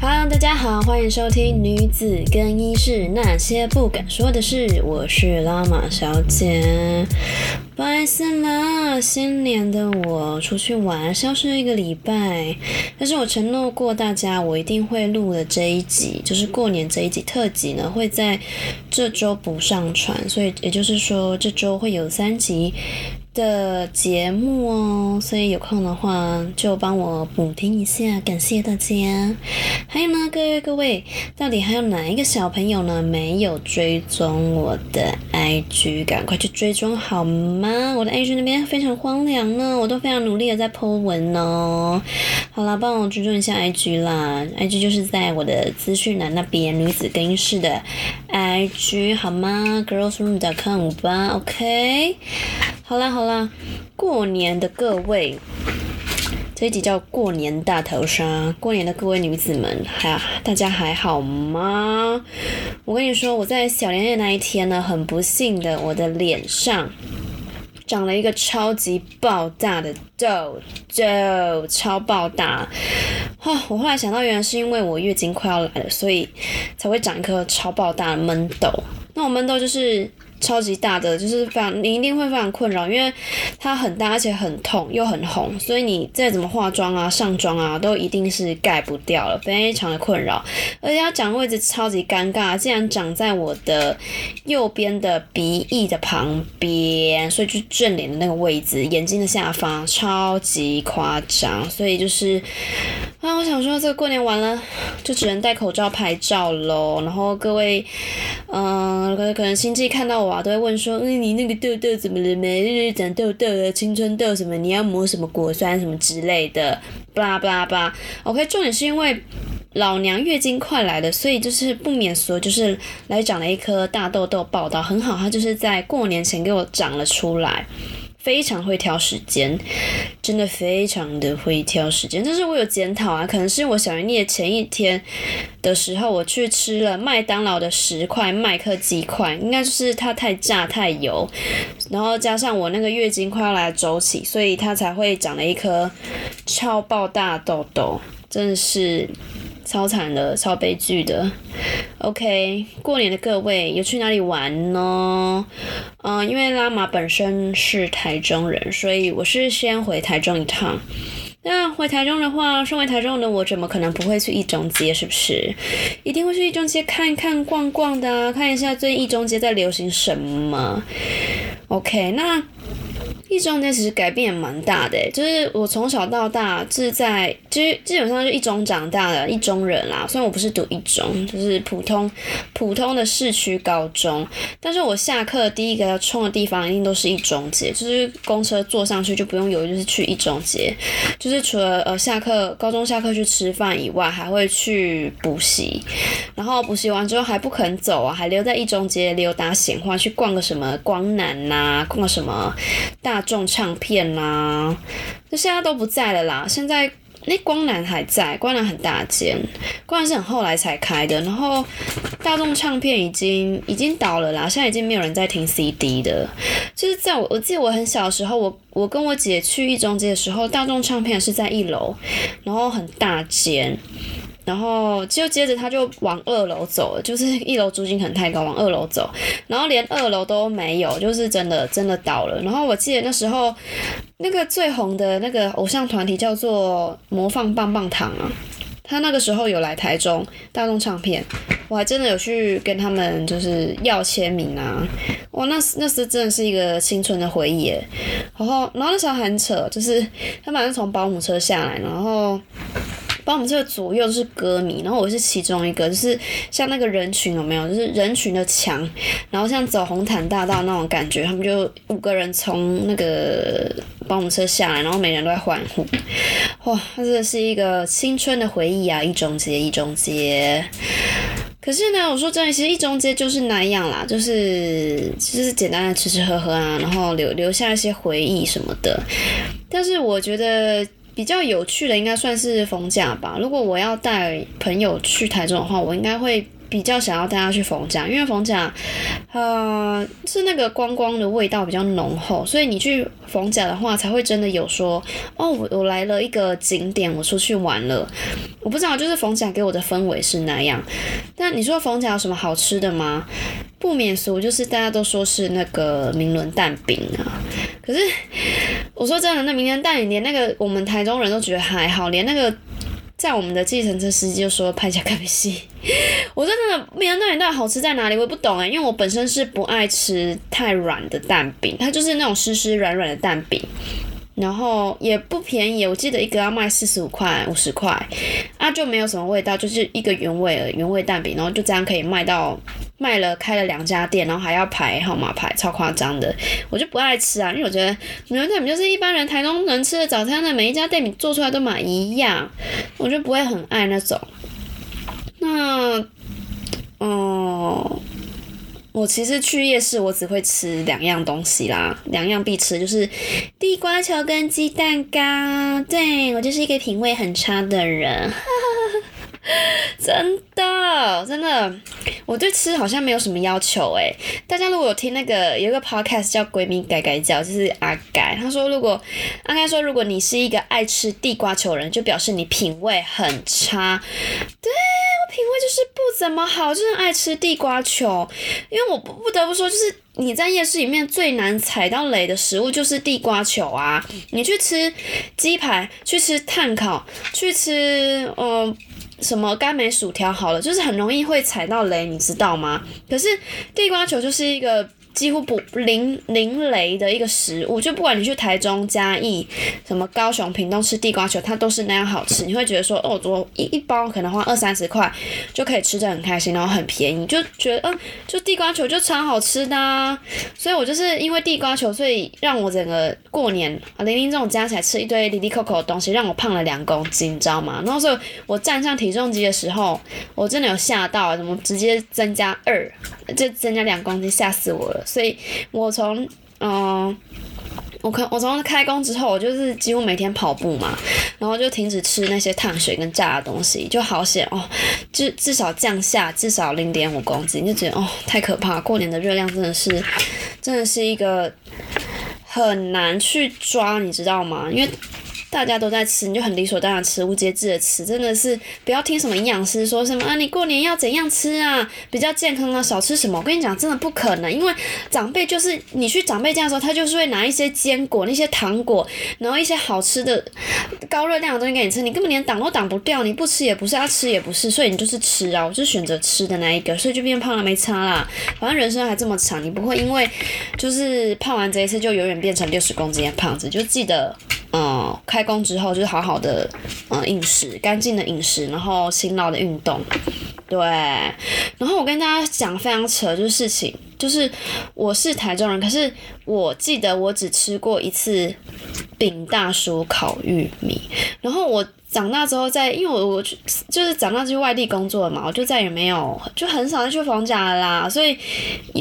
Hello，大家好，欢迎收听《女子更衣室那些不敢说的事》，我是拉玛小姐。不好意思啦，新年的我出去玩，消失一个礼拜，但是我承诺过大家，我一定会录的这一集，就是过年这一集特辑呢，会在这周补上传，所以也就是说，这周会有三集。的节目哦，所以有空的话就帮我补听一下，感谢大家。还有呢，各位各位，到底还有哪一个小朋友呢没有追踪我的 IG？赶快去追踪好吗？我的 IG 那边非常荒凉呢，我都非常努力的在 po 文哦。好啦，帮我追踪一下 IG 啦，IG 就是在我的资讯栏那边，女子更衣室的 IG 好吗？Girlsroom.com 吧，OK。好啦好啦，过年的各位，这一集叫过年大逃杀。过年的各位女子们，还大家还好吗？我跟你说，我在小年夜那一天呢，很不幸的，我的脸上长了一个超级爆大的痘痘，超爆大。哈，我后来想到，原来是因为我月经快要来了，所以才会长一颗超爆大的闷痘。那我闷痘就是。超级大的，就是非常，你一定会非常困扰，因为它很大，而且很痛又很红，所以你再怎么化妆啊、上妆啊，都一定是盖不掉了，非常的困扰。而且它长位置超级尴尬，竟然长在我的右边的鼻翼的旁边，所以就正脸的那个位置，眼睛的下方，超级夸张。所以就是啊，我想说，这过年完了，就只能戴口罩拍照喽。然后各位，嗯，可可能亲戚看到我啊。都会问说，嗯，你那个痘痘怎么了每？日长痘痘青春痘什么？你要抹什么果酸什么之类的，巴拉巴拉巴拉。OK，重点是因为老娘月经快来了，所以就是不免说，就是来长了一颗大痘痘，报道很好，它就是在过年前给我长了出来。非常会挑时间，真的非常的会挑时间。但是我有检讨啊，可能是我小年夜前一天的时候，我去吃了麦当劳的十块麦克鸡块，应该就是它太炸太油，然后加上我那个月经快要来周期，所以它才会长了一颗超爆大痘痘，真的是。超惨的，超悲剧的。OK，过年的各位有去哪里玩呢？嗯，因为拉玛本身是台中人，所以我是先回台中一趟。那回台中的话，身为台中的我，怎么可能不会去一中街？是不是？一定会去一中街看看、逛逛的，看一下最近一中街在流行什么。OK，那。一中街其实改变也蛮大的，就是我从小到大是在，其实基本上就一中长大的一中人啦。虽然我不是读一中，就是普通普通的市区高中，但是我下课第一个要冲的地方一定都是一中街，就是公车坐上去就不用犹豫，就是去一中街。就是除了呃下课高中下课去吃饭以外，还会去补习，然后补习完之后还不肯走啊，还留在一中街溜达闲话，去逛个什么光南呐，逛个什么大。大众唱片啦，那现在都不在了啦。现在那光南还在，光南很大间，光南是很后来才开的。然后大众唱片已经已经倒了啦，现在已经没有人在听 CD 的。就是在我我记得我很小的时候，我我跟我姐去一中街的时候，大众唱片是在一楼，然后很大间。然后就接着他就往二楼走了，就是一楼租金可能太高，往二楼走，然后连二楼都没有，就是真的真的倒了。然后我记得那时候那个最红的那个偶像团体叫做魔放棒棒糖啊，他那个时候有来台中大众唱片，我还真的有去跟他们就是要签名啊，哇，那那时真的是一个青春的回忆。然后然后那时候很扯，就是他马上从保姆车下来，然后。把我们这个左右是歌迷，然后我是其中一个，就是像那个人群有没有？就是人群的墙，然后像走红毯大道那种感觉，他们就五个人从那个保姆车下来，然后每人都在欢呼，哇，那真的是一个青春的回忆啊！一中街，一中街。可是呢，我说真的，其实一中街就是那样啦，就是就是简单的吃吃喝喝啊，然后留留下一些回忆什么的。但是我觉得。比较有趣的应该算是逢假吧。如果我要带朋友去台中的话，我应该会比较想要带他去逢甲，因为逢甲，呃，是那个观光的味道比较浓厚，所以你去逢甲的话，才会真的有说，哦，我我来了一个景点，我出去玩了。我不知道，就是逢甲给我的氛围是那样。但你说逢甲有什么好吃的吗？不免俗，就是大家都说是那个明伦蛋饼啊。可是我说真的，那明伦蛋饼连那个我们台中人都觉得还好，连那个。在我们的计程车司机就说拍下看戏，我真的，明伦蛋饼到底好吃在哪里？我也不懂哎，因为我本身是不爱吃太软的蛋饼，它就是那种湿湿软软的蛋饼。然后也不便宜，我记得一个要卖四十五块、五十块，啊就没有什么味道，就是一个原味原味蛋饼，然后就这样可以卖到卖了开了两家店，然后还要排号码牌，超夸张的，我就不爱吃啊，因为我觉得牛蛋饼就是一般人台中人吃的早餐的每一家店饼做出来都蛮一样，我就不会很爱那种。那，哦。我其实去夜市，我只会吃两样东西啦，两样必吃就是地瓜球跟鸡蛋糕。对我就是一个品味很差的人。真的，真的，我对吃好像没有什么要求诶。大家如果有听那个有一个 podcast 叫《闺蜜改改叫》，就是阿改，他说如果阿改说如果你是一个爱吃地瓜球人，就表示你品味很差。对我品味就是不怎么好，就是爱吃地瓜球。因为我不不得不说，就是你在夜市里面最难踩到雷的食物就是地瓜球啊。你去吃鸡排，去吃炭烤，去吃嗯。什么甘梅薯条好了，就是很容易会踩到雷，你知道吗？可是地瓜球就是一个。几乎不零零雷的一个食物，就不管你去台中嘉义、什么高雄屏东吃地瓜球，它都是那样好吃。你会觉得说，哦，我一一包可能花二三十块就可以吃的很开心，然后很便宜，就觉得，嗯，就地瓜球就超好吃的。所以我就是因为地瓜球，所以让我整个过年啊，零零这种加起来吃一堆里里扣扣的东西，让我胖了两公斤，你知道吗？然后所以我站上体重机的时候，我真的有吓到，怎么直接增加二，就增加两公斤，吓死我了。所以，我从嗯，我看我从开工之后，我就是几乎每天跑步嘛，然后就停止吃那些碳水跟炸的东西，就好险哦，至至少降下至少零点五公斤，就觉得哦太可怕，过年的热量真的是真的是一个很难去抓，你知道吗？因为。大家都在吃，你就很理所当然吃，无节制的吃，真的是不要听什么营养师说什么啊，你过年要怎样吃啊，比较健康啊，少吃什么。我跟你讲，真的不可能，因为长辈就是你去长辈家的时候，他就是会拿一些坚果、那些糖果，然后一些好吃的高热量的东西给你吃，你根本连挡都挡不掉，你不吃也不是，要吃也不是，所以你就是吃啊，我就选择吃的那一个，所以就变胖了，没差啦。反正人生还这么长，你不会因为就是胖完这一次就永远变成六十公斤的胖子，就记得。嗯，开工之后就是好好的，嗯，饮食干净的饮食，然后勤劳的运动，对。然后我跟大家讲非常扯就是事情，就是我是台中人，可是我记得我只吃过一次饼大叔烤玉米，然后我。长大之后，在因为我我去就是长大去外地工作了嘛，我就再也没有就很少再去逢甲了啦。所以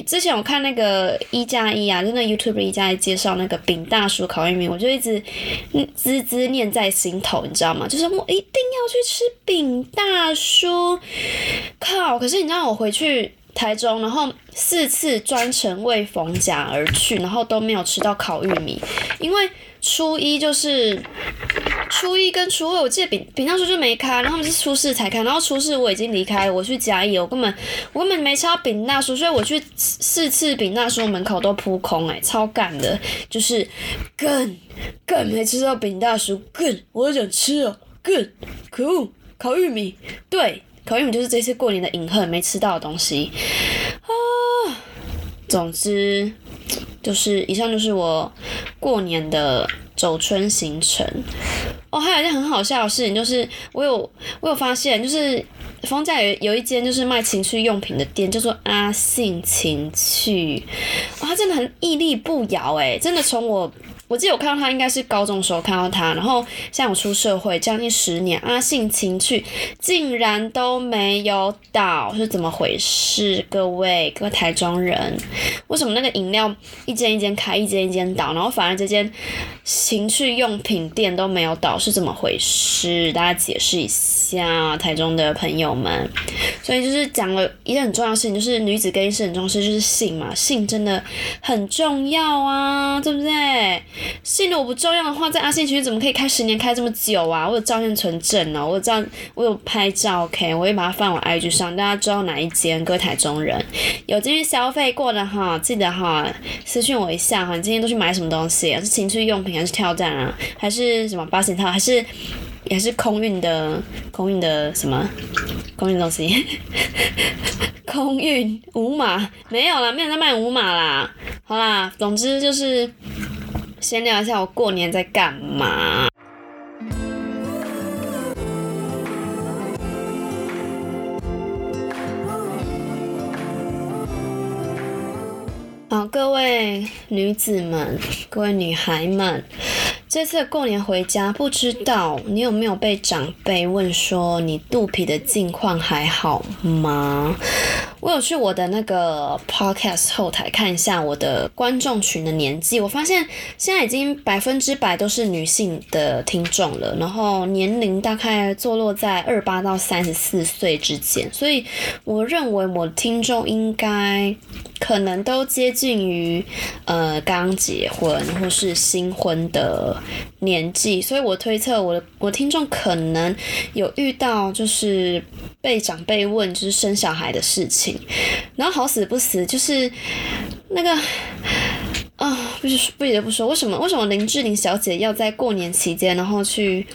之前我看那个一加一啊，就那 YouTube 一加一介绍那个饼大叔烤玉米，我就一直嗯滋滋念在心头，你知道吗？就是我一定要去吃饼大叔，靠！可是你知道我回去台中，然后四次专程为逢甲而去，然后都没有吃到烤玉米，因为。初一就是初一跟初二，我记得饼饼大叔就没开，然后他们是初四才开，然后初四我已经离开，我去甲乙，我根本我根本没吃到饼大叔，所以我去四次饼大叔门口都扑空，哎，超干的，就是更更没吃到饼大叔，更我想吃哦，更可恶，烤玉米，对，烤玉米就是这次过年的隐恨，没吃到的东西啊，总之。就是以上就是我过年的走春行程。哦，还有一件很好笑的事情，就是我有我有发现，就是丰家有有一间就是卖情趣用品的店，叫做阿信情趣，哦，他真的很屹立不摇诶，真的从我我记得我看到他应该是高中时候看到他，然后像我出社会将近十年，阿信情趣竟然都没有倒，是怎么回事？各位各位台中人，为什么那个饮料一间一间开，一间一间倒，然后反而这间情趣用品店都没有倒，是怎么回事？大家解释一下，台中的朋友们。所以就是讲了一件很重要的事情，就是女子更衣室很重视，就是性嘛，性真的很重要啊，对不对？信如果不重要的话，在阿信群怎么可以开十年开这么久啊？我有照片存证哦，我有照，我有拍照，OK，我会把它放我 IG 上，大家知道哪一间？各位台中人有进去消费过的哈，记得哈私信我一下哈，你今天都去买什么东西？是情趣用品还是跳蛋啊？还是什么保险套？还是也是空运的？空运的什么？空运东西？空运五码？没有啦，没有在卖五码啦。好啦，总之就是。先聊一下我过年在干嘛。好，各位女子们，各位女孩们。这次过年回家，不知道你有没有被长辈问说你肚皮的近况还好吗？我有去我的那个 podcast 后台看一下我的观众群的年纪，我发现现在已经百分之百都是女性的听众了，然后年龄大概坐落在二八到三十四岁之间，所以我认为我听众应该可能都接近于呃刚结婚或是新婚的。年纪，所以我推测我的我听众可能有遇到就是被长辈问就是生小孩的事情，然后好死不死就是那个。啊，不是不得不说，为什么为什么林志玲小姐要在过年期间，然后去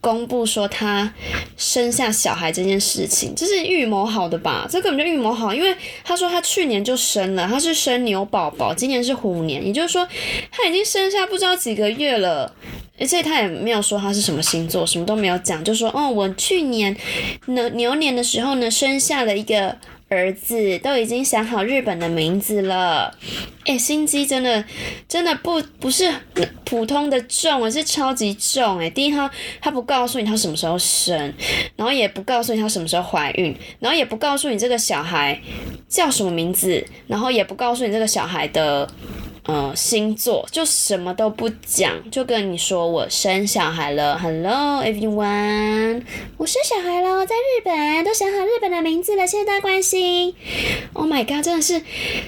公布说她生下小孩这件事情？这是预谋好的吧？这根本就预谋好，因为她说她去年就生了，她是生牛宝宝，今年是虎年，也就是说她已经生下不知道几个月了，而且她也没有说她是什么星座，什么都没有讲，就说哦，我去年呢牛年的时候呢生下了一个。儿子都已经想好日本的名字了，哎，心机真的真的不不是普通的重，而是超级重哎。第一，他他不告诉你他什么时候生，然后也不告诉你他什么时候怀孕，然后也不告诉你这个小孩叫什么名字，然后也不告诉你这个小孩的。呃，星座就什么都不讲，就跟你说我生小孩了，Hello everyone，我生小孩了，在日本都想好日本的名字了，谢谢大家关心。Oh my god，真的是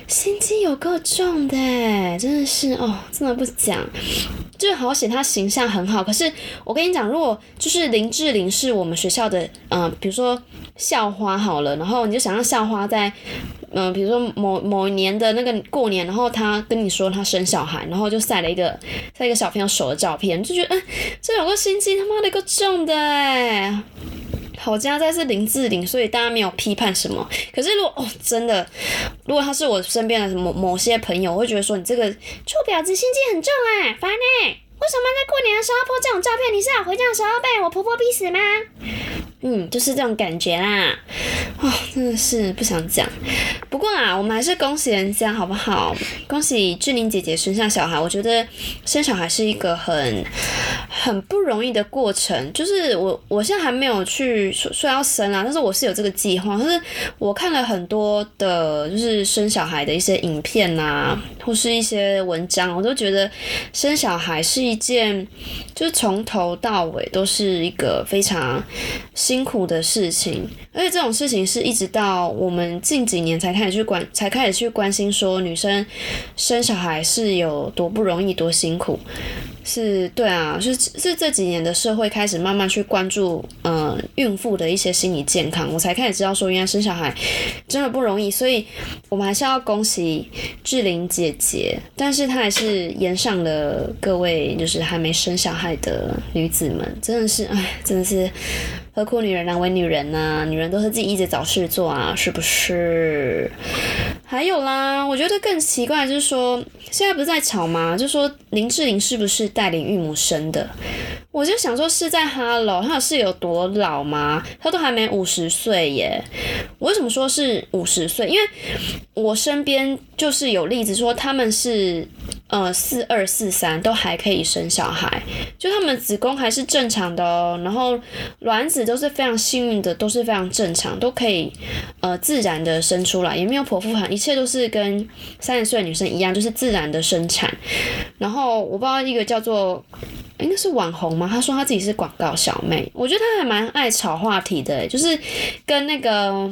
心机有够重的，真的是哦，真的不讲，就好写他形象很好。可是我跟你讲，如果就是林志玲是我们学校的，嗯，比如说校花好了，然后你就想让校花在。嗯，比如说某某年的那个过年，然后他跟你说他生小孩，然后就晒了一个晒一个小朋友手的照片，就觉得，哎，这有个心机他妈的够重的哎。好家在是林志玲，所以大家没有批判什么。可是如果哦，真的，如果他是我身边的某某些朋友，我会觉得说你这个臭婊子心机很重哎，烦呢。为什么在过年的时候要拍这种照片？你是要回家的时候被我婆婆逼死吗？嗯，就是这种感觉啦，啊，真的是不想讲。不过啊，我们还是恭喜人家好不好？恭喜志玲姐姐生下小孩。我觉得生小孩是一个很很不容易的过程。就是我我现在还没有去说说要生啊，但是我是有这个计划。但是我看了很多的，就是生小孩的一些影片啊，或是一些文章，我都觉得生小孩是一件，就是从头到尾都是一个非常。辛苦的事情，而且这种事情是一直到我们近几年才开始去关，才开始去关心说女生生小孩是有多不容易、多辛苦。是对啊，是是这几年的社会开始慢慢去关注，嗯，孕妇的一些心理健康，我才开始知道说，原来生小孩真的不容易，所以我们还是要恭喜志玲姐姐，但是她还是延上了各位就是还没生小孩的女子们，真的是，哎，真的是。何苦女人难为女人呢？女人都是自己一直找事做啊，是不是？还有啦，我觉得更奇怪就是说，现在不是在吵吗？就说林志玲是不是带领孕母生的？我就想说是在哈喽她是有多老吗？她都还没五十岁耶。我为什么说是五十岁？因为我身边就是有例子说他们是。呃四二四三都还可以生小孩，就他们子宫还是正常的哦，然后卵子都是非常幸运的，都是非常正常，都可以呃自然的生出来，也没有剖腹产，一切都是跟三十岁的女生一样，就是自然的生产。然后我不知道一个叫做。应该是网红吗？他说他自己是广告小妹，我觉得他还蛮爱炒话题的，就是跟那个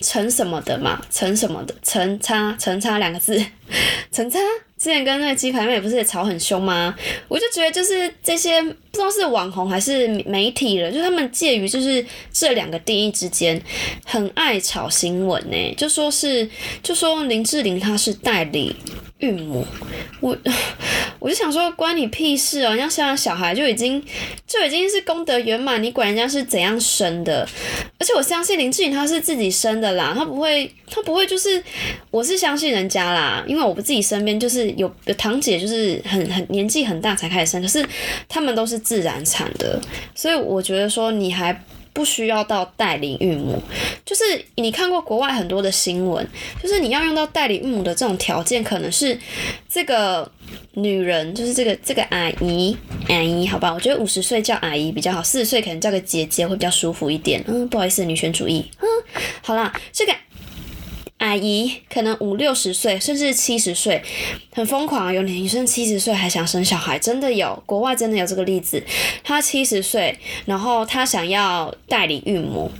陈什么的嘛，陈什么的，陈差陈差两个字，陈差。之前跟那个鸡排妹不是也吵很凶吗？我就觉得就是这些不知道是网红还是媒体了，就他们介于就是这两个定义之间，很爱炒新闻呢。就说是就说林志玲她是代理孕母，我 我就想说关你屁事哦！人家生完小孩就已经就已经是功德圆满，你管人家是怎样生的？而且我相信林志玲她是自己生的啦，她不会她不会就是我是相信人家啦，因为我不自己身边就是。有有堂姐就是很很年纪很大才开始生，可是他们都是自然产的，所以我觉得说你还不需要到代理孕母，就是你看过国外很多的新闻，就是你要用到代理孕母的这种条件，可能是这个女人，就是这个这个阿姨阿姨，好吧，我觉得五十岁叫阿姨比较好，四十岁可能叫个姐姐会比较舒服一点。嗯，不好意思，女权主义。嗯，好啦，这个。阿姨可能五六十岁，甚至七十岁，很疯狂。有女生七十岁还想生小孩，真的有，国外真的有这个例子。她七十岁，然后她想要代理孕母。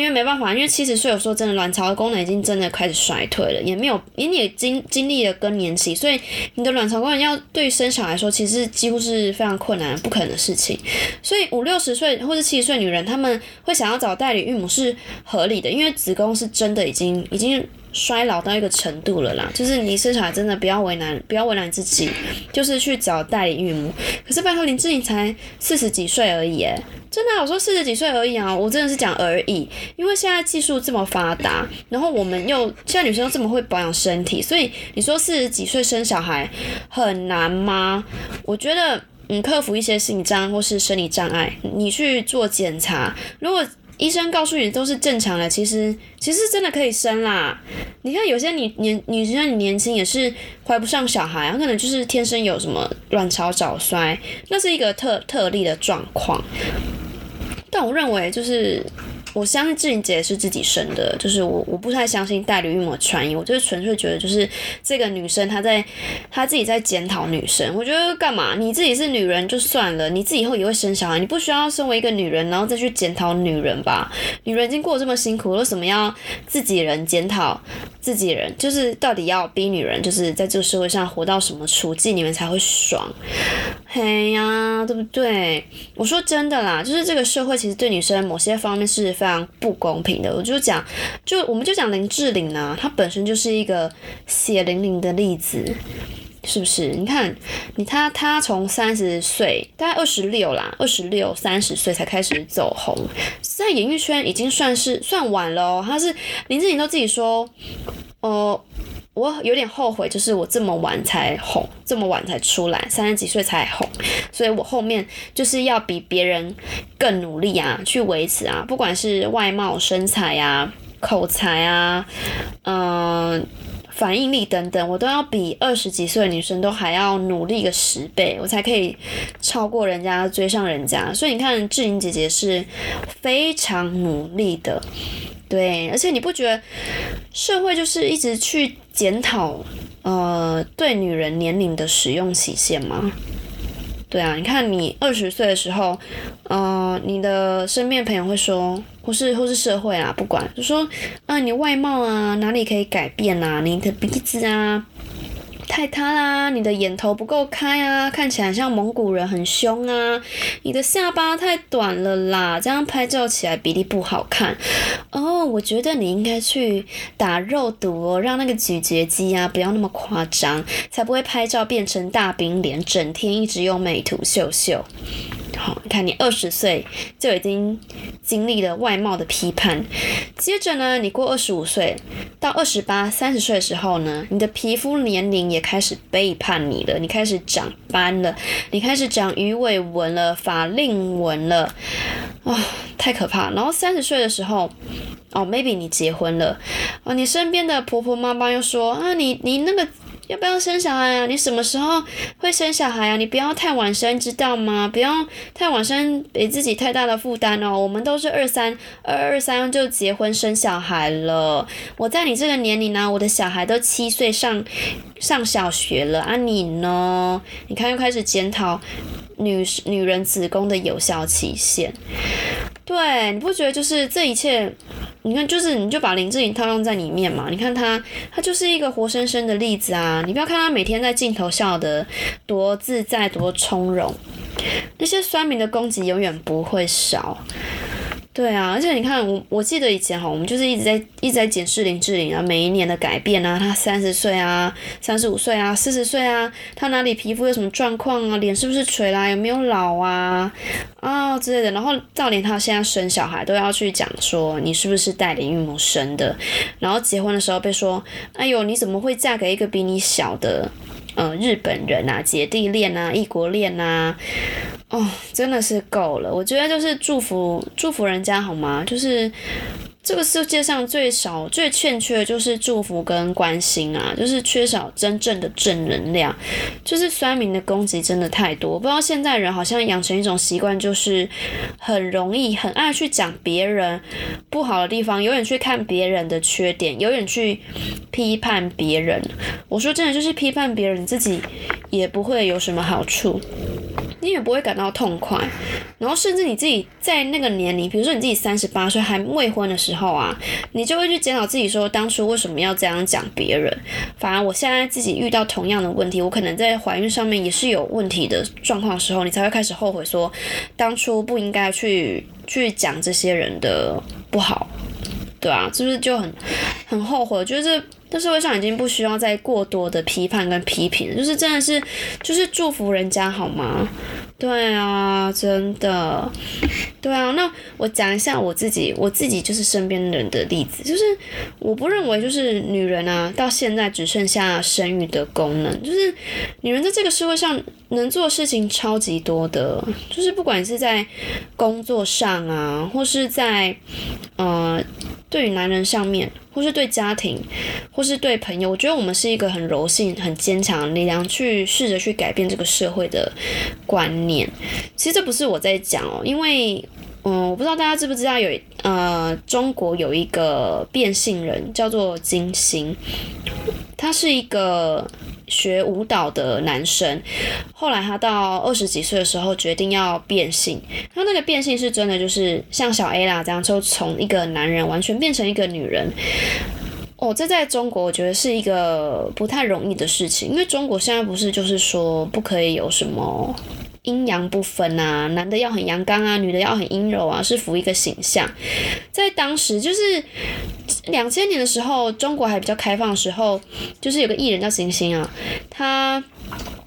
因为没办法，因为七十岁有时候真的卵巢的功能已经真的开始衰退了，也没有，因为你经经历了更年期，所以你的卵巢功能要对生小孩来说，其实几乎是非常困难、不可能的事情。所以五六十岁或者七十岁女人，他们会想要找代理孕母是合理的，因为子宫是真的已经已经。衰老到一个程度了啦，就是你生小孩真的不要为难，不要为难自己，就是去找代理孕母。可是拜托林志颖才四十几岁而已，哎，真的，我说四十几岁而已啊，我真的是讲而已，因为现在技术这么发达，然后我们又现在女生又这么会保养身体，所以你说四十几岁生小孩很难吗？我觉得你克服一些心理障碍或是生理障碍，你去做检查，如果。医生告诉你都是正常的，其实其实真的可以生啦。你看有些女年女生你年轻也是怀不上小孩，可能就是天生有什么卵巢早衰，那是一个特特例的状况。但我认为就是。我相信志玲姐是自己生的，就是我我不太相信代理孕母传言，我就是纯粹觉得就是这个女生她在她自己在检讨女生。我觉得干嘛？你自己是女人就算了，你自己以后也会生小孩，你不需要身为一个女人然后再去检讨女人吧？女人已经过这么辛苦，为什么要自己人检讨自己人？就是到底要逼女人就是在这个社会上活到什么处境，你们才会爽？嘿呀，对不对？我说真的啦，就是这个社会其实对女生某些方面是。非常不公平的，我就讲，就我们就讲林志玲呢，她本身就是一个血淋淋的例子，是不是？你看，你她她从三十岁，大概二十六啦，二十六三十岁才开始走红，在演艺圈已经算是算晚了。她是林志玲都自己说，哦。我有点后悔，就是我这么晚才红，这么晚才出来，三十几岁才红，所以我后面就是要比别人更努力啊，去维持啊，不管是外貌、身材啊、口才啊，嗯，反应力等等，我都要比二十几岁的女生都还要努力个十倍，我才可以超过人家，追上人家。所以你看，志玲姐姐是非常努力的。对，而且你不觉得社会就是一直去检讨，呃，对女人年龄的使用期限吗？对啊，你看你二十岁的时候，呃，你的身边朋友会说，或是或是社会啊，不管就说，啊，你外貌啊哪里可以改变啊，你的鼻子啊。太塌啦！你的眼头不够开啊，看起来像蒙古人，很凶啊。你的下巴太短了啦，这样拍照起来比例不好看。哦，我觉得你应该去打肉毒哦，让那个咀嚼肌啊不要那么夸张，才不会拍照变成大饼脸，整天一直用美图秀秀。好，你看你二十岁就已经经历了外貌的批判，接着呢，你过二十五岁到二十八、三十岁的时候呢，你的皮肤年龄也开始背叛你了，你开始长斑了，你开始长鱼尾纹了、法令纹了，啊，太可怕！然后三十岁的时候，哦，maybe 你结婚了，哦，你身边的婆婆妈妈又说啊，你你那个。要不要生小孩啊？你什么时候会生小孩啊？你不要太晚生，知道吗？不要太晚生，给自己太大的负担哦。我们都是二三二二三就结婚生小孩了。我在你这个年龄呢，我的小孩都七岁上上小学了啊，你呢？你看又开始检讨女女人子宫的有效期限。对，你不觉得就是这一切？你看，就是你就把林志颖套用在里面嘛。你看他，他就是一个活生生的例子啊。你不要看他每天在镜头笑得多自在、多从容，那些酸民的攻击永远不会少。对啊，而且你看，我我记得以前哈，我们就是一直在一直在检视林志玲啊，每一年的改变啊，她三十岁啊，三十五岁啊，四十岁啊，她哪里皮肤有什么状况啊，脸是不是垂啦，有没有老啊，啊之类的，然后到连她现在生小孩都要去讲说你是不是代理孕母生的，然后结婚的时候被说，哎呦你怎么会嫁给一个比你小的，呃日本人啊，姐弟恋啊，异国恋啊。哦，真的是够了。我觉得就是祝福祝福人家好吗？就是这个世界上最少最欠缺的就是祝福跟关心啊，就是缺少真正的正能量。就是酸民的攻击真的太多，不知道现在人好像养成一种习惯，就是很容易很爱去讲别人不好的地方，永远去看别人的缺点，永远去批判别人。我说真的，就是批判别人，自己也不会有什么好处。你也不会感到痛快，然后甚至你自己在那个年龄，比如说你自己三十八岁还未婚的时候啊，你就会去检讨自己说，当初为什么要这样讲别人？反而我现在自己遇到同样的问题，我可能在怀孕上面也是有问题的状况的时候，你才会开始后悔说，当初不应该去去讲这些人的不好，对啊，是不是就很很后悔？我觉得这。这社会上已经不需要再过多的批判跟批评，就是真的是，就是祝福人家好吗？对啊，真的，对啊。那我讲一下我自己，我自己就是身边人的例子，就是我不认为就是女人啊，到现在只剩下生育的功能，就是女人在这个社会上能做的事情超级多的，就是不管是在工作上啊，或是在呃。对于男人上面，或是对家庭，或是对朋友，我觉得我们是一个很柔性、很坚强的力量，去试着去改变这个社会的观念。其实这不是我在讲哦，因为，嗯，我不知道大家知不知道有呃，中国有一个变性人叫做金星，他是一个。学舞蹈的男生，后来他到二十几岁的时候决定要变性。他那个变性是真的，就是像小 A 啦这样，就从一个男人完全变成一个女人。哦，这在中国我觉得是一个不太容易的事情，因为中国现在不是就是说不可以有什么。阴阳不分啊，男的要很阳刚啊，女的要很阴柔啊，是服一个形象。在当时就是两千年的时候，中国还比较开放的时候，就是有个艺人叫星星啊，他。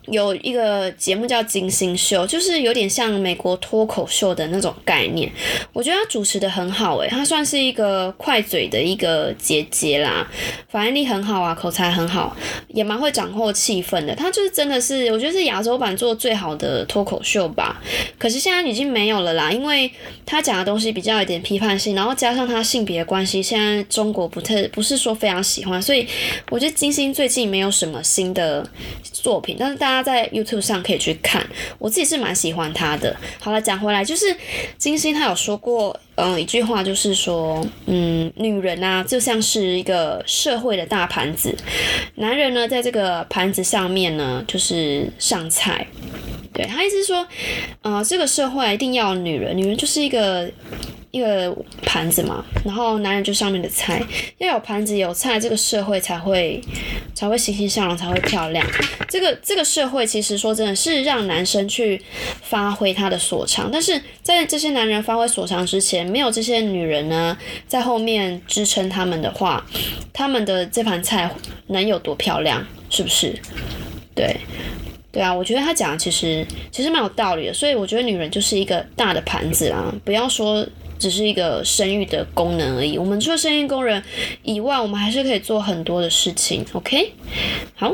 有一个节目叫《金星秀》，就是有点像美国脱口秀的那种概念。我觉得他主持的很好，诶，他算是一个快嘴的一个姐姐啦，反应力很好啊，口才很好，也蛮会掌握气氛的。他就是真的是，我觉得是亚洲版做最好的脱口秀吧。可是现在已经没有了啦，因为他讲的东西比较有点批判性，然后加上他性别关系，现在中国不特不是说非常喜欢，所以我觉得金星最近没有什么新的作品，但是大家。他在 YouTube 上可以去看，我自己是蛮喜欢他的。好了，讲回来，就是金星他有说过，嗯，一句话就是说，嗯，女人啊就像是一个社会的大盘子，男人呢在这个盘子上面呢就是上菜。对他意思是说，呃，这个社会一定要女人，女人就是一个。一个盘子嘛，然后男人就上面的菜，要有盘子有菜，这个社会才会才会欣欣向荣，才会漂亮。这个这个社会其实说真的是让男生去发挥他的所长，但是在这些男人发挥所长之前，没有这些女人呢在后面支撑他们的话，他们的这盘菜能有多漂亮？是不是？对对啊，我觉得他讲的其实其实蛮有道理的，所以我觉得女人就是一个大的盘子啊，不要说。只是一个生育的功能而已。我们除了生育工人以外，我们还是可以做很多的事情。OK，好，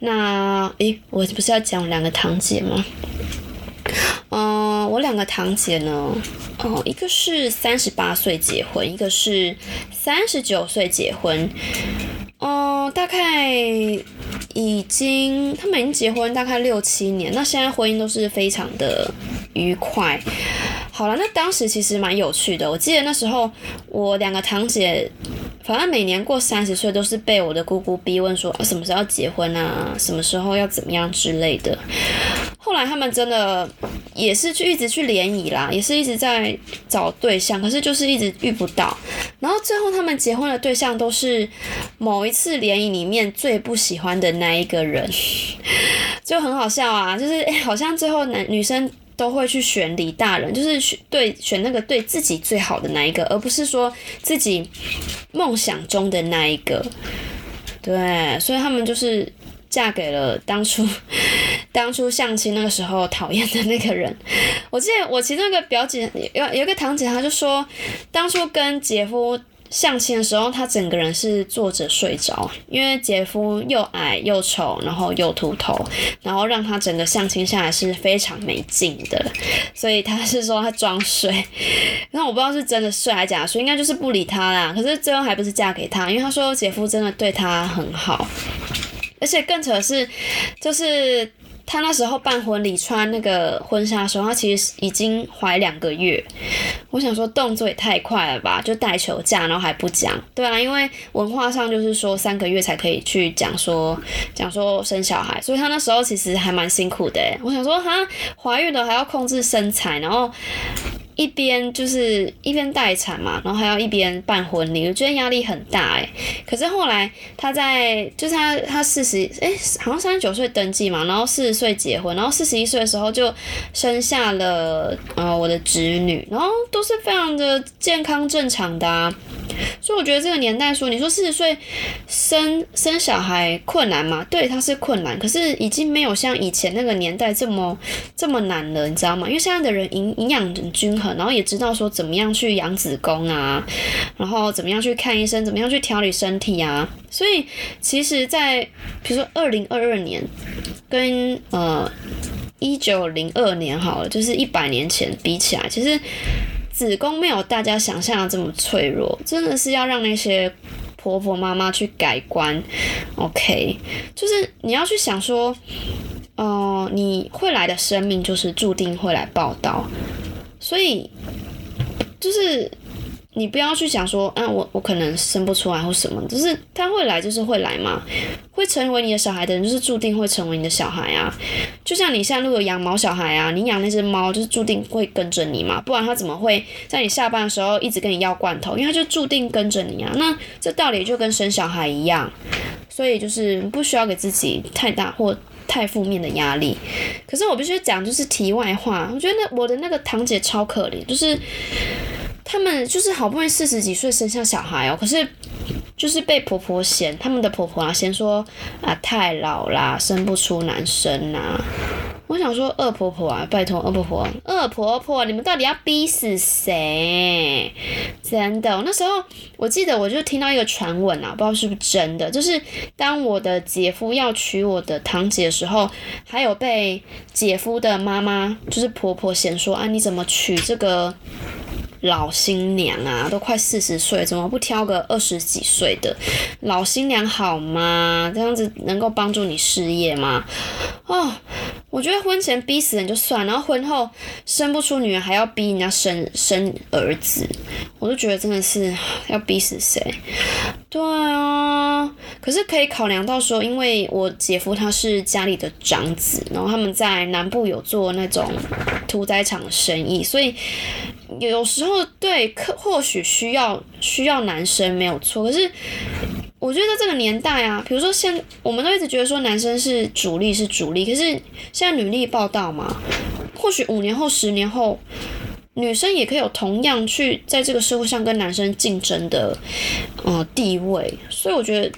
那诶，我不是要讲两个堂姐吗？嗯，我两个堂姐呢，哦，一个是三十八岁结婚，一个是三十九岁结婚。哦，大概已经，他们已经结婚大概六七年，那现在婚姻都是非常的愉快。好了，那当时其实蛮有趣的。我记得那时候我两个堂姐，反正每年过三十岁都是被我的姑姑逼问说什么时候要结婚啊，什么时候要怎么样之类的。后来他们真的也是去一直去联谊啦，也是一直在找对象，可是就是一直遇不到。然后最后他们结婚的对象都是某一次联谊里面最不喜欢的那一个人，就很好笑啊，就是哎，好像最后男女生。都会去选李大人，就是选对选那个对自己最好的那一个，而不是说自己梦想中的那一个。对，所以他们就是嫁给了当初当初相亲那个时候讨厌的那个人。我记得我其中一个表姐有有一个堂姐，她就说当初跟姐夫。相亲的时候，她整个人是坐着睡着，因为姐夫又矮又丑，然后又秃头，然后让他整个相亲下来是非常没劲的，所以她是说她装睡，那我不知道是真的睡还是假睡，应该就是不理他啦。可是最后还不是嫁给他，因为她说姐夫真的对她很好，而且更扯的是，就是。她那时候办婚礼穿那个婚纱的时候，她其实已经怀两个月。我想说动作也太快了吧，就带球架，然后还不讲。对啊，因为文化上就是说三个月才可以去讲说讲说生小孩，所以她那时候其实还蛮辛苦的。我想说，哈，怀孕了还要控制身材，然后。一边就是一边待产嘛，然后还要一边办婚礼，我觉得压力很大哎。可是后来他在就是他他四十哎好像三十九岁登记嘛，然后四十岁结婚，然后四十一岁的时候就生下了呃我的侄女，然后都是非常的健康正常的啊。所以我觉得这个年代说，你说四十岁生生小孩困难吗？对，他是困难，可是已经没有像以前那个年代这么这么难了，你知道吗？因为现在的人营营养很均衡，然后也知道说怎么样去养子宫啊，然后怎么样去看医生，怎么样去调理身体啊。所以其实，在比如说二零二二年跟呃一九零二年好了，就是一百年前比起来，其实。子宫没有大家想象的这么脆弱，真的是要让那些婆婆妈妈去改观。OK，就是你要去想说，哦，你会来的生命就是注定会来报道，所以就是。你不要去想说，嗯，我我可能生不出来或什么，就是他会来，就是会来嘛，会成为你的小孩的人，就是注定会成为你的小孩啊。就像你现在如果养毛小孩啊，你养那只猫，就是注定会跟着你嘛，不然它怎么会在你下班的时候一直跟你要罐头？因为它就注定跟着你啊。那这道理就跟生小孩一样，所以就是不需要给自己太大或太负面的压力。可是我必须讲，就是题外话，我觉得那我的那个堂姐超可怜，就是。他们就是好不容易四十几岁生下小孩哦，可是就是被婆婆嫌，他们的婆婆啊嫌说啊太老啦，生不出男生呐。我想说二婆婆啊，拜托二婆婆，二婆婆，你们到底要逼死谁？真的，我那时候我记得我就听到一个传闻啊，不知道是不是真的，就是当我的姐夫要娶我的堂姐的时候，还有被姐夫的妈妈就是婆婆嫌说啊，你怎么娶这个？老新娘啊，都快四十岁，怎么不挑个二十几岁的老新娘好吗？这样子能够帮助你事业吗？哦，我觉得婚前逼死人就算，然后婚后生不出女儿还要逼人家生生儿子，我都觉得真的是要逼死谁？对啊，可是可以考量到说，因为我姐夫他是家里的长子，然后他们在南部有做那种屠宰场生意，所以。有时候对，可或许需要需要男生没有错，可是我觉得这个年代啊，比如说现我们都一直觉得说男生是主力是主力，可是现在女力报道嘛，或许五年后十年后。女生也可以有同样去在这个社会上跟男生竞争的，呃地位，所以我觉得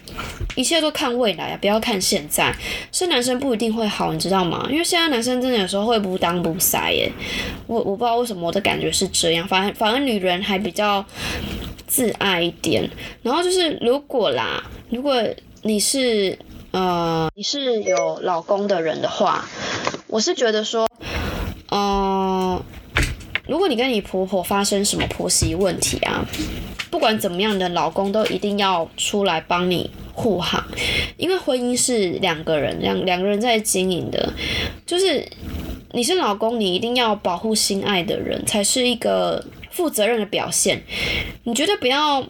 一切都看未来啊，不要看现在。生男生不一定会好，你知道吗？因为现在男生真的有时候会不当不塞耶。我我不知道为什么我的感觉是这样，反反而女人还比较自爱一点。然后就是如果啦，如果你是呃你是有老公的人的话，我是觉得说，嗯。如果你跟你婆婆发生什么婆媳问题啊，不管怎么样的老公都一定要出来帮你护航，因为婚姻是两个人两两个人在经营的，就是你是老公，你一定要保护心爱的人，才是一个。负责任的表现，你觉得不要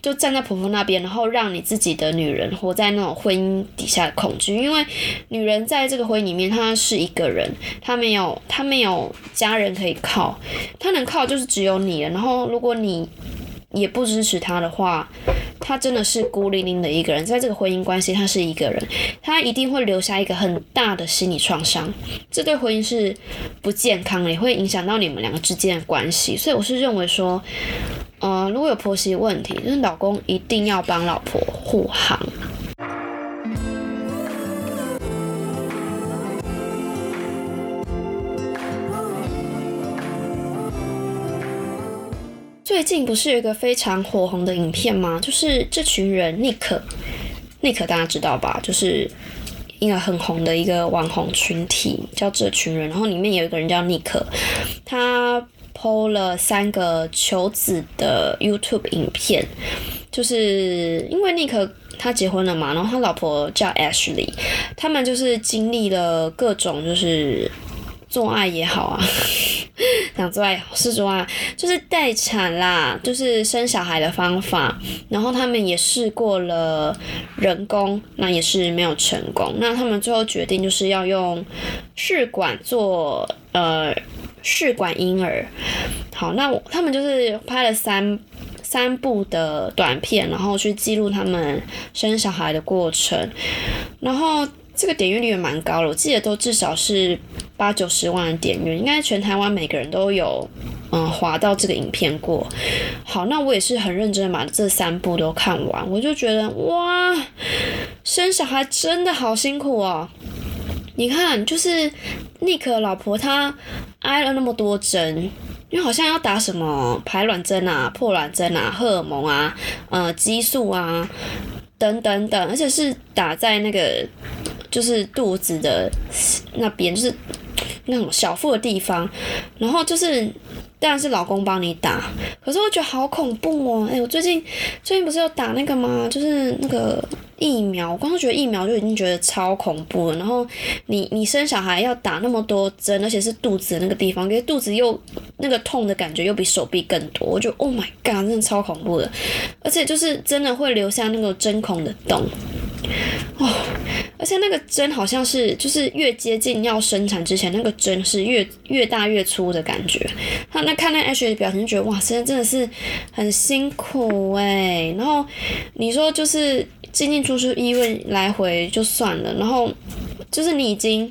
就站在婆婆那边，然后让你自己的女人活在那种婚姻底下的恐惧，因为女人在这个婚姻里面，她是一个人，她没有她没有家人可以靠，她能靠就是只有你了。然后如果你也不支持他的话，他真的是孤零零的一个人，在这个婚姻关系，他是一个人，他一定会留下一个很大的心理创伤，这对婚姻是不健康的，也会影响到你们两个之间的关系。所以我是认为说，呃，如果有婆媳问题，就是老公一定要帮老婆护航。最近不是有一个非常火红的影片吗？就是这群人，Nick，Nick 大家知道吧？就是一个很红的一个网红群体，叫这群人。然后里面有一个人叫 Nick，他 PO 了三个求子的 YouTube 影片，就是因为 Nick 他结婚了嘛，然后他老婆叫 Ashley，他们就是经历了各种就是做爱也好啊。想做爱是做爱，就是待产啦，就是生小孩的方法。然后他们也试过了人工，那也是没有成功。那他们最后决定就是要用试管做呃试管婴儿。好，那他们就是拍了三三部的短片，然后去记录他们生小孩的过程。然后这个点阅率也蛮高了，我记得都至少是。八九十万的点阅，应该全台湾每个人都有，嗯，划到这个影片过。好，那我也是很认真的把这三部都看完，我就觉得哇，生小孩真的好辛苦哦。你看，就是尼克老婆她挨了那么多针，因为好像要打什么排卵针啊、破卵针啊、荷尔蒙啊、呃激素啊等等等，而且是打在那个就是肚子的那边，就是。那种小腹的地方，然后就是，当然是老公帮你打，可是我觉得好恐怖哦！哎，我最近最近不是有打那个吗？就是那个疫苗，我光是觉得疫苗就已经觉得超恐怖了。然后你你生小孩要打那么多针，而且是肚子的那个地方，因为肚子又那个痛的感觉又比手臂更多，我就 Oh my God，真的超恐怖的，而且就是真的会留下那个针孔的洞。哦，而且那个针好像是，就是越接近要生产之前，那个针是越越大越粗的感觉。他那看那 H 的表情，觉得哇，真的真的是很辛苦哎。然后你说就是进进出出医院来回就算了，然后就是你已经，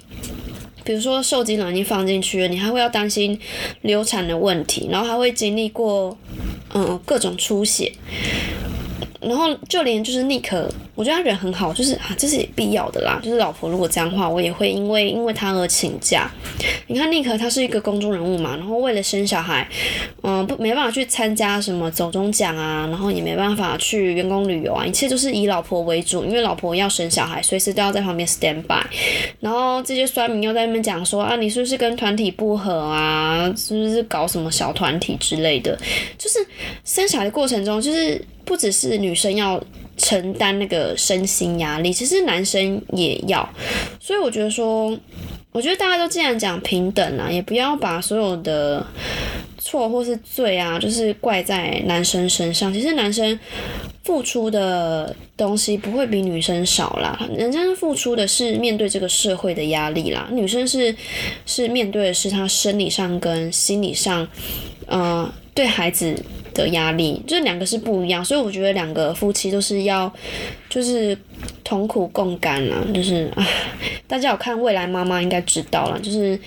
比如说受精卵已经放进去了，你还会要担心流产的问题，然后还会经历过嗯各种出血。然后就连就是尼克，我觉得他人很好，就是啊，这是必要的啦。就是老婆如果这样的话，我也会因为因为他而请假。你看尼克他是一个公众人物嘛，然后为了生小孩，嗯，不没办法去参加什么走中奖啊，然后也没办法去员工旅游啊，一切都是以老婆为主，因为老婆要生小孩，随时都要在旁边 stand by。然后这些酸民又在那边讲说啊，你是不是跟团体不合啊？是不是搞什么小团体之类的？就是生小孩的过程中，就是。不只是女生要承担那个身心压力，其实男生也要。所以我觉得说，我觉得大家都既然讲平等啊，也不要把所有的错或是罪啊，就是怪在男生身上。其实男生付出的东西不会比女生少啦，人家付出的是面对这个社会的压力啦，女生是是面对的是她生理上跟心理上，嗯，对孩子。的压力，就两个是不一样，所以我觉得两个夫妻都是要，就是同苦共甘啊，就是啊，大家有看未来妈妈应该知道了，就是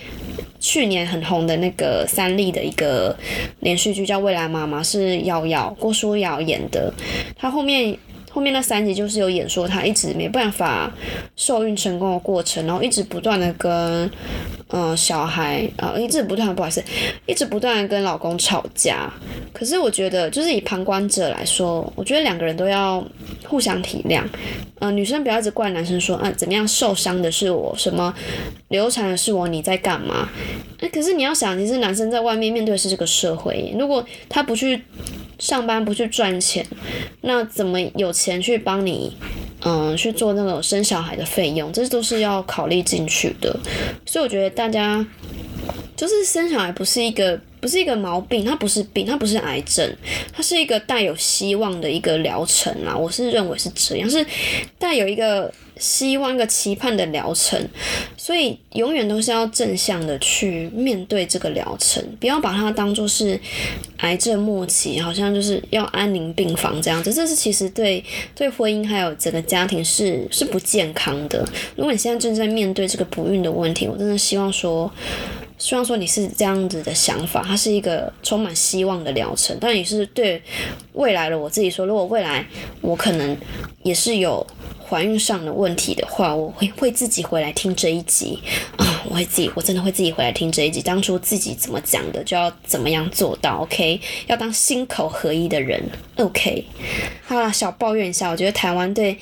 去年很红的那个三立的一个连续剧叫《未来妈妈》，是瑶瑶郭书瑶演的，她后面。后面那三集就是有演说，她一直没办法受孕成功的过程，然后一直不断的跟嗯小孩啊，一直不断不好意思，一直不断的跟老公吵架。可是我觉得，就是以旁观者来说，我觉得两个人都要互相体谅。嗯，女生不要一直怪男生说，嗯，怎么样受伤的是我，什么流产的是我，你在干嘛？哎，可是你要想，其实男生在外面面对是这个社会，如果他不去。上班不去赚钱，那怎么有钱去帮你嗯去做那种生小孩的费用，这都是要考虑进去的。所以我觉得大家就是生小孩不是一个。不是一个毛病，它不是病，它不是癌症，它是一个带有希望的一个疗程啊！我是认为是这样，是带有一个希望、一个期盼的疗程，所以永远都是要正向的去面对这个疗程，不要把它当做是癌症末期，好像就是要安宁病房这样子，这是其实对对婚姻还有整个家庭是是不健康的。如果你现在正在面对这个不孕的问题，我真的希望说。希望说你是这样子的想法，它是一个充满希望的疗程。但也是对未来的我自己说，如果未来我可能也是有怀孕上的问题的话，我会会自己回来听这一集啊，我会自己，我真的会自己回来听这一集。当初自己怎么讲的，就要怎么样做到。OK，要当心口合一的人。OK，好了，小抱怨一下，我觉得台湾对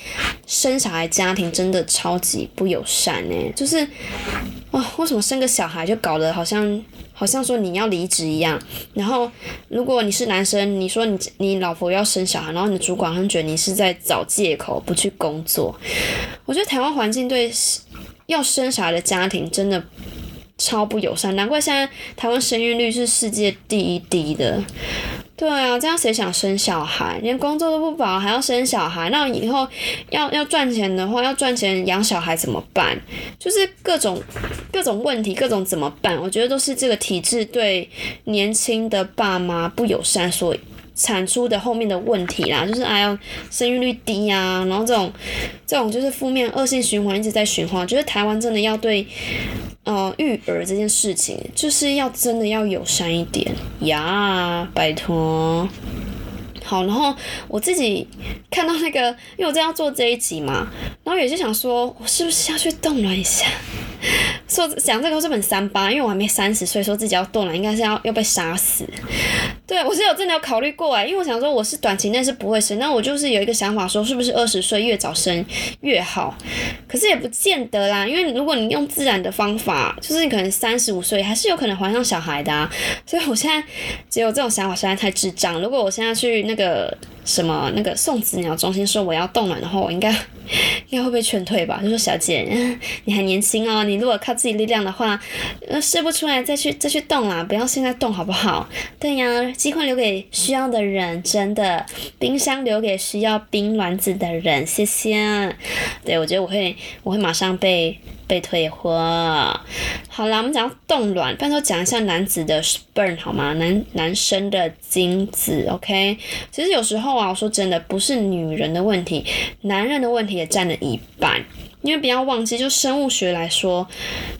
生小孩家庭真的超级不友善呢，就是。哇，为什么生个小孩就搞得好像好像说你要离职一样？然后如果你是男生，你说你你老婆要生小孩，然后你的主管会觉得你是在找借口不去工作。我觉得台湾环境对要生小孩的家庭真的超不友善，难怪现在台湾生育率是世界第一低的。对啊，这样谁想生小孩？连工作都不保，还要生小孩？那以后要要赚钱的话，要赚钱养小孩怎么办？就是各种各种问题，各种怎么办？我觉得都是这个体制对年轻的爸妈不友善所以产出的后面的问题啦。就是哎呀，生育率低啊，然后这种这种就是负面恶性循环一直在循环。我觉得台湾真的要对。呃，育儿这件事情就是要真的要友善一点呀，拜托。好，然后我自己看到那个，因为我正要做这一集嘛，然后也是想说，我是不是要去动了一下？说讲这个是本三八，因为我还没三十岁，说自己要动了，应该是要要被杀死。对我是有真的有考虑过哎，因为我想说我是短期内是不会生，那我就是有一个想法说，是不是二十岁越早生越好？可是也不见得啦，因为如果你用自然的方法，就是你可能三十五岁还是有可能怀上小孩的啊。所以我现在只有这种想法，实在太智障。如果我现在去那那个。什么那个送子鸟中心说我要冻卵的话，我应该 应该会被劝退吧？就说小姐，你还年轻哦，你如果靠自己力量的话，呃，试不出来再去再去冻啦，不要现在冻好不好？对呀，机会留给需要的人，真的，冰箱留给需要冰卵子的人，谢谢。对，我觉得我会我会马上被。被退货。好啦，我们讲冻卵，拜托讲一下男子的 sperm 好吗？男男生的精子，OK。其实有时候啊，我说真的，不是女人的问题，男人的问题也占了一半。因为不要忘记，就生物学来说，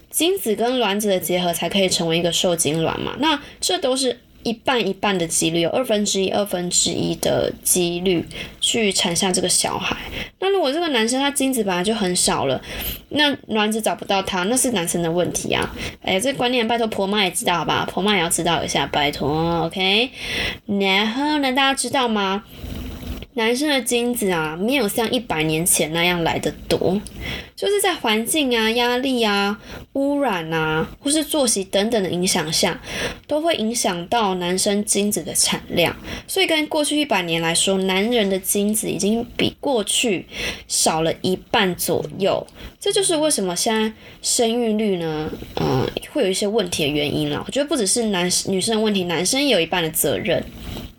精子跟卵子的结合才可以成为一个受精卵嘛。那这都是。一半一半的几率，有二分之一、二分之一的几率去产下这个小孩。那如果这个男生他精子本来就很少了，那卵子找不到他，那是男生的问题啊！哎，这观念拜托婆妈也知道好吧？婆妈也要知道一下，拜托，OK？然后呢，大家知道吗？男生的精子啊，没有像一百年前那样来的多，就是在环境啊、压力啊、污染啊，或是作息等等的影响下，都会影响到男生精子的产量。所以跟过去一百年来说，男人的精子已经比过去少了一半左右。这就是为什么现在生育率呢，嗯，会有一些问题的原因了。我觉得不只是男女生的问题，男生也有一半的责任。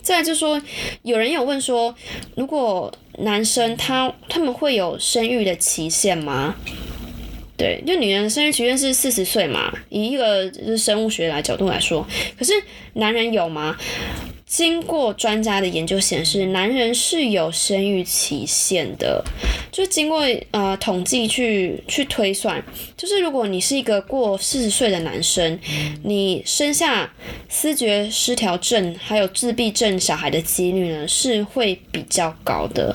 再就说，有人有问说，如果男生他他们会有生育的期限吗？对，就女人生育期限是四十岁嘛，以一个就是生物学来角度来说，可是男人有吗？经过专家的研究显示，男人是有生育期限的，就经过呃统计去去推算，就是如果你是一个过四十岁的男生，你生下思觉失调症还有自闭症小孩的几率呢是会比较高的，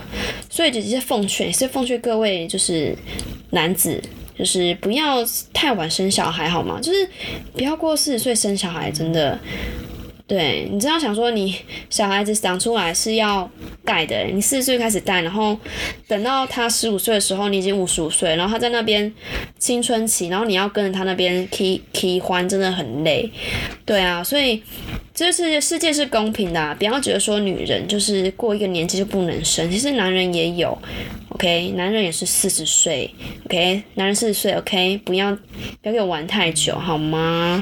所以直接奉劝，也是奉劝各位就是男子，就是不要太晚生小孩好吗？就是不要过四十岁生小孩，真的。对你这样想说，你小孩子长出来是要带的，你四十岁开始带，然后等到他十五岁的时候，你已经五十五岁，然后他在那边青春期，然后你要跟着他那边 k k 欢，真的很累。对啊，所以。这是世界是公平的，不要觉得说女人就是过一个年纪就不能生，其实男人也有，OK，男人也是四十岁，OK，男人四十岁，OK，不要不要给我玩太久好吗？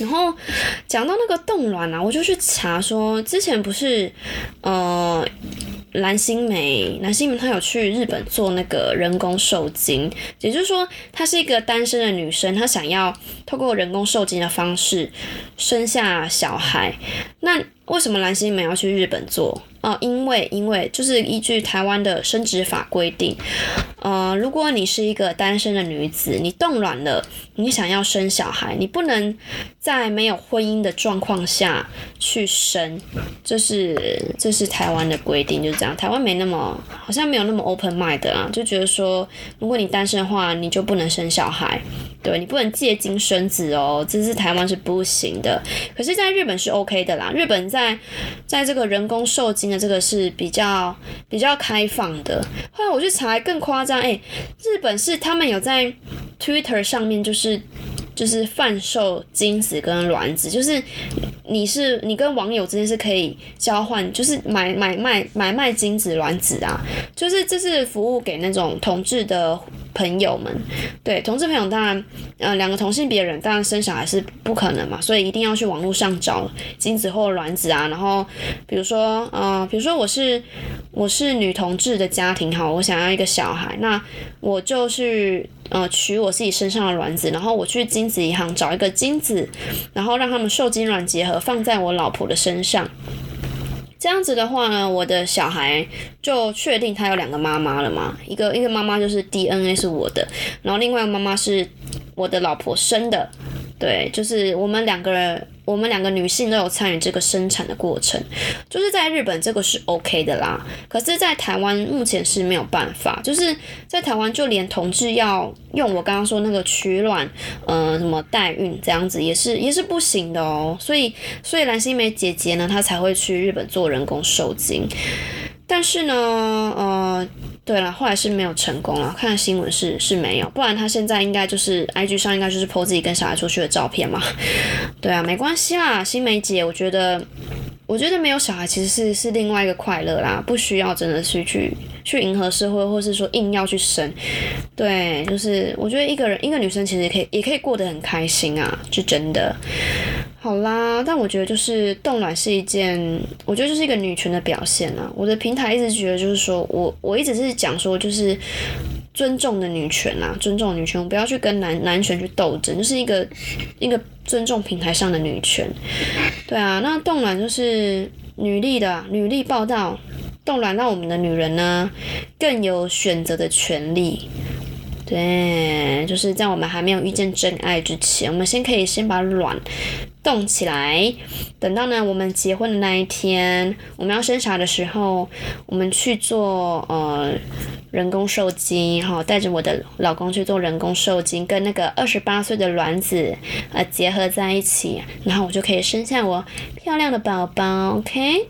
然后讲到那个冻卵啊，我就去查说，之前不是呃。蓝心湄，蓝心湄她有去日本做那个人工受精，也就是说，她是一个单身的女生，她想要透过人工受精的方式生下小孩。那为什么蓝心湄要去日本做？哦，因为因为就是依据台湾的生殖法规定，呃，如果你是一个单身的女子，你冻卵了，你想要生小孩，你不能在没有婚姻的状况下去生，这是这是台湾的规定，就是这样。台湾没那么好像没有那么 open mind 啊，就觉得说，如果你单身的话，你就不能生小孩，对你不能借精生子哦，这是台湾是不行的。可是，在日本是 OK 的啦，日本在在这个人工受精。的这个是比较比较开放的。后来我去查，更夸张，哎，日本是他们有在 Twitter 上面，就是就是贩售精子跟卵子，就是你是你跟网友之间是可以交换，就是买买卖买卖精子卵子啊，就是这是服务给那种同志的。朋友们，对同志朋友当然，呃，两个同性别人当然生小孩是不可能嘛，所以一定要去网络上找精子或卵子啊。然后，比如说，呃，比如说我是我是女同志的家庭哈，我想要一个小孩，那我就是呃取我自己身上的卵子，然后我去精子银行找一个精子，然后让他们受精卵结合放在我老婆的身上。这样子的话呢，我的小孩就确定他有两个妈妈了嘛？一个一个妈妈就是 DNA 是我的，然后另外一个妈妈是我的老婆生的。对，就是我们两个人，我们两个女性都有参与这个生产的过程，就是在日本这个是 OK 的啦。可是，在台湾目前是没有办法，就是在台湾就连同志要用我刚刚说那个取卵，呃，什么代孕这样子也是也是不行的哦。所以，所以蓝心湄姐姐呢，她才会去日本做人工受精。但是呢，呃。对了，后来是没有成功了。看新闻是是没有，不然他现在应该就是 IG 上应该就是 po 自己跟小孩出去的照片嘛。对啊，没关系啦，新梅姐，我觉得我觉得没有小孩其实是是另外一个快乐啦，不需要真的是去去迎合社会，或是说硬要去生。对，就是我觉得一个人一个女生其实也可以也可以过得很开心啊，是真的。好啦，但我觉得就是冻卵是一件，我觉得就是一个女权的表现啊。我的平台一直觉得就是说我我一直是讲说就是尊重的女权啊，尊重女权，不要去跟男男权去斗争，就是一个一个尊重平台上的女权。对啊，那冻卵就是女力的女力报道，冻卵让我们的女人呢更有选择的权利。对，就是在我们还没有遇见真爱之前，我们先可以先把卵冻起来，等到呢我们结婚的那一天，我们要生小的时候，我们去做呃人工受精，哈，带着我的老公去做人工受精，跟那个二十八岁的卵子呃结合在一起，然后我就可以生下我漂亮的宝宝，OK。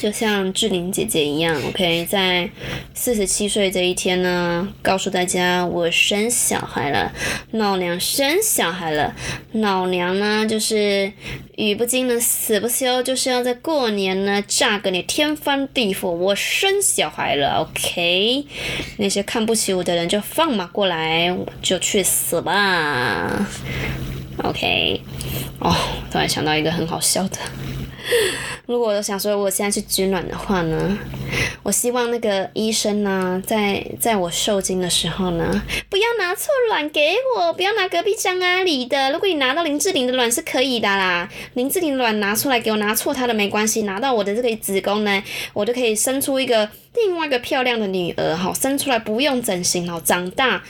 就像志玲姐姐一样，OK，在四十七岁这一天呢，告诉大家我生小孩了，老娘生小孩了，老娘呢就是语不惊人死不休，就是要在过年呢炸个你天翻地覆，我生小孩了，OK，那些看不起我的人就放马过来，就去死吧，OK，哦，突然想到一个很好笑的。如果我想说，我现在去取卵的话呢，我希望那个医生呢，在在我受精的时候呢，不要拿错卵给我，不要拿隔壁张阿里的。如果你拿到林志玲的卵是可以的啦，林志玲卵拿出来给我，拿错她的没关系，拿到我的这个子宫呢，我就可以生出一个。另外一个漂亮的女儿，哈，生出来不用整形哦，长大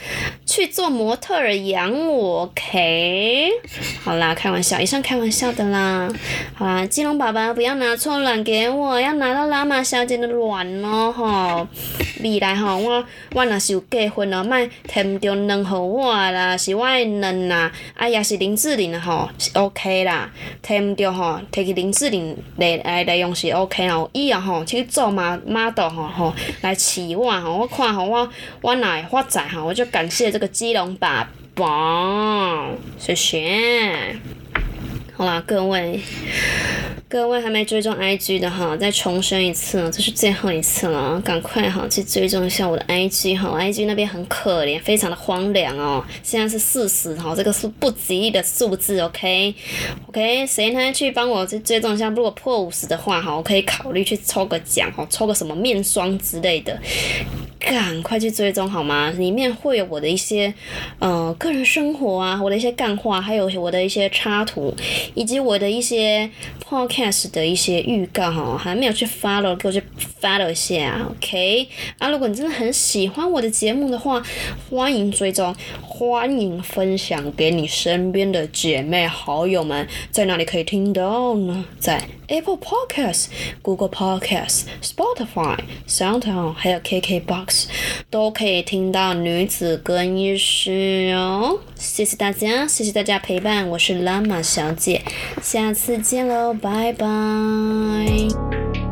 去做模特儿养我，OK？好啦，开玩笑，以上开玩笑的啦。好啦，金龙宝宝不要拿错卵给我，要拿到拉玛小姐的卵哦，哈。未来吼，我我若是有结婚哦，莫添着卵互我啦，是我的卵啦，啊也是林志玲的吼，是 OK 啦，添着吼，摕去林志玲来来来用是 OK 啦，以后吼去做嘛 model 吼吼来饲我吼，我看吼我我若会发财吼，我就感谢这个基隆爸爸，谢谢。好啦，各位。各位还没追踪 IG 的哈，再重申一次，这是最后一次了，赶快哈去追踪一下我的 IG 哈，IG 那边很可怜，非常的荒凉哦，现在是四十哈，这个是不吉利的数字，OK，OK，谁呢去帮我去追踪一下？如果破五十的话哈，我可以考虑去抽个奖哈，抽个什么面霜之类的。赶快去追踪好吗？里面会有我的一些呃个人生活啊，我的一些干话，还有我的一些插图，以及我的一些 podcast 的一些预告哈。还没有去 follow，给我去 follow 一下，OK？啊，如果你真的很喜欢我的节目的话，欢迎追踪，欢迎分享给你身边的姐妹好友们。在哪里可以听到呢？在 Apple Podcast、Google Podcast、Spotify、SoundOn，还有 KKBox。都可以听到女子更衣室哦，谢谢大家，谢谢大家陪伴，我是拉玛小姐，下次见喽，拜拜。